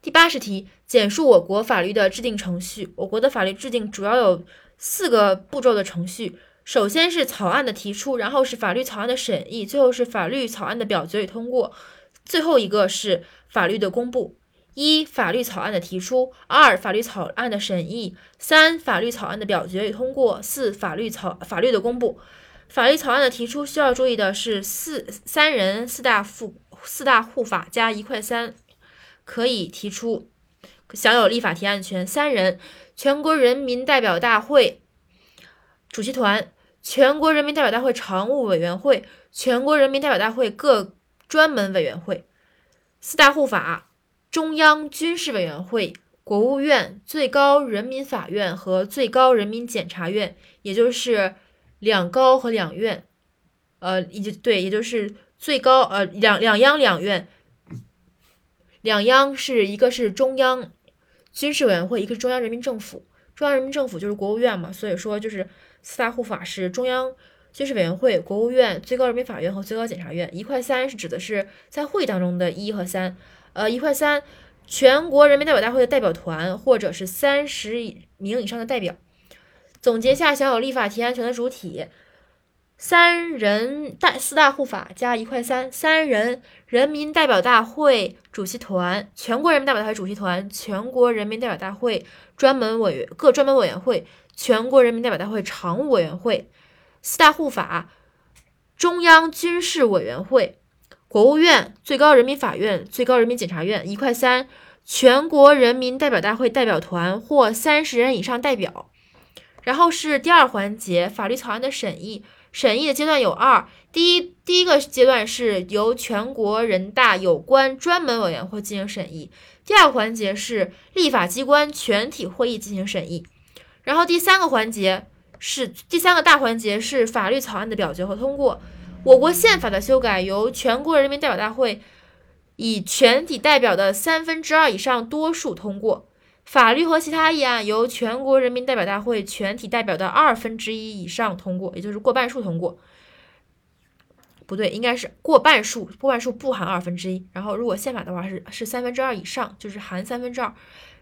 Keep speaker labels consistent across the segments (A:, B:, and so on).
A: 第八十题，简述我国法律的制定程序。我国的法律制定主要有四个步骤的程序，首先是草案的提出，然后是法律草案的审议，最后是法律草案的表决与通过，最后一个是法律的公布。一、法律草案的提出；二、法律草案的审议；三、法律草案的表决与通过；四、法律草法律的公布。法律草案的提出需要注意的是四三人四大护四大护法加一块三。可以提出，享有立法提案权。三人：全国人民代表大会主席团、全国人民代表大会常务委员会、全国人民代表大会各专门委员会。四大护法：中央军事委员会、国务院、最高人民法院和最高人民检察院，也就是两高和两院。呃，以及对，也就是最高呃两两央两院。两央是一个是中央军事委员会，一个是中央人民政府。中央人民政府就是国务院嘛，所以说就是四大护法是中央军事委员会、国务院、最高人民法院和最高检察院。一块三是指的是在会议当中的一和三。呃，一块三，全国人民代表大会的代表团或者是三十名以上的代表。总结下享有立法提案权的主体。三人大四大护法加一块三，三人人民代表大会主席团、全国人民代表大会主席团、全国人民代表大会专门委员各专门委员会、全国人民代表大会常务委员会。四大护法：中央军事委员会、国务院、最高人民法院、最高人民检察院。一块三，全国人民代表大会代表团或三十人以上代表。然后是第二环节，法律草案的审议。审议的阶段有二，第一第一个阶段是由全国人大有关专门委员会进行审议，第二个环节是立法机关全体会议进行审议，然后第三个环节是第三个大环节是法律草案的表决和通过。我国宪法的修改由全国人民代表大会以全体代表的三分之二以上多数通过。法律和其他议案由全国人民代表大会全体代表的二分之一以上通过，也就是过半数通过。不对，应该是过半数，过半数不含二分之一。然后，如果宪法的话是是三分之二以上，就是含三分之二。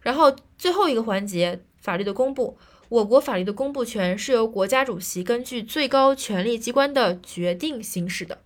A: 然后最后一个环节，法律的公布。我国法律的公布权是由国家主席根据最高权力机关的决定行使的。